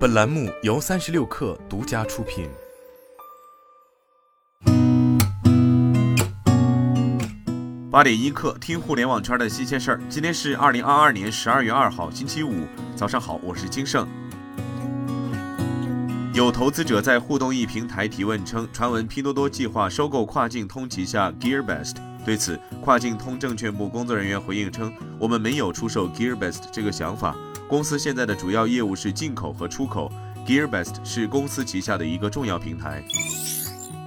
本栏目由三十六氪独家出品。八点一刻，听互联网圈的新鲜事儿。今天是二零二二年十二月二号，星期五，早上好，我是金盛。有投资者在互动易平台提问称，传闻拼多多计划收购跨境通旗下 GearBest。对此，跨境通证券部工作人员回应称，我们没有出售 GearBest 这个想法。公司现在的主要业务是进口和出口，GearBest 是公司旗下的一个重要平台。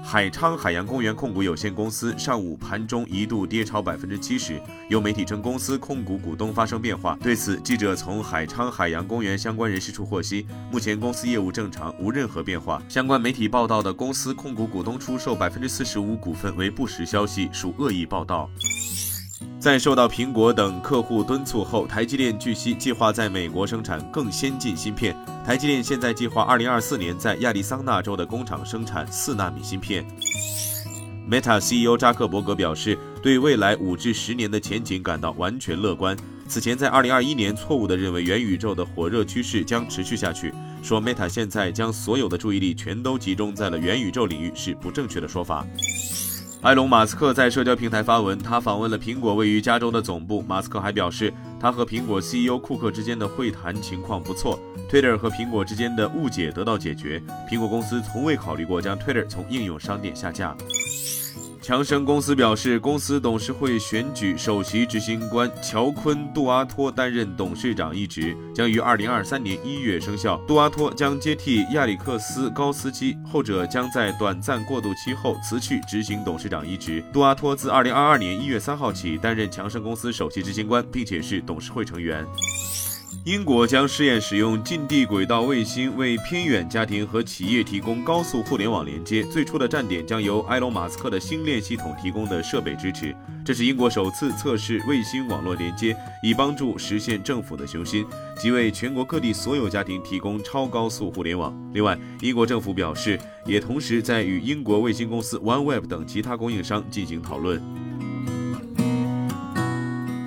海昌海洋公园控股有限公司上午盘中一度跌超百分之七十，有媒体称公司控股股东发生变化。对此，记者从海昌海洋公园相关人士处获悉，目前公司业务正常，无任何变化。相关媒体报道的公司控股股东出售百分之四十五股份为不实消息，属恶意报道。在受到苹果等客户敦促后，台积电据悉计划在美国生产更先进芯片。台积电现在计划2024年在亚利桑那州的工厂生产四纳米芯片。Meta CEO 扎克伯格表示，对未来五至十年的前景感到完全乐观。此前在2021年错误地认为元宇宙的火热趋势将持续下去，说 Meta 现在将所有的注意力全都集中在了元宇宙领域是不正确的说法。埃隆·马斯克在社交平台发文，他访问了苹果位于加州的总部。马斯克还表示，他和苹果 CEO 库克之间的会谈情况不错，Twitter 和苹果之间的误解得到解决。苹果公司从未考虑过将 Twitter 从应用商店下架。强生公司表示，公司董事会选举首席执行官乔昆·杜阿托担任董事长一职，将于二零二三年一月生效。杜阿托将接替亚历克斯·高斯基，后者将在短暂过渡期后辞去执行董事长一职。杜阿托自二零二二年一月三号起担任强生公司首席执行官，并且是董事会成员。英国将试验使用近地轨道卫星为偏远家庭和企业提供高速互联网连接。最初的站点将由埃隆·马斯克的星链系统提供的设备支持。这是英国首次测试卫星网络连接，以帮助实现政府的雄心，即为全国各地所有家庭提供超高速互联网。另外，英国政府表示，也同时在与英国卫星公司 OneWeb 等其他供应商进行讨论。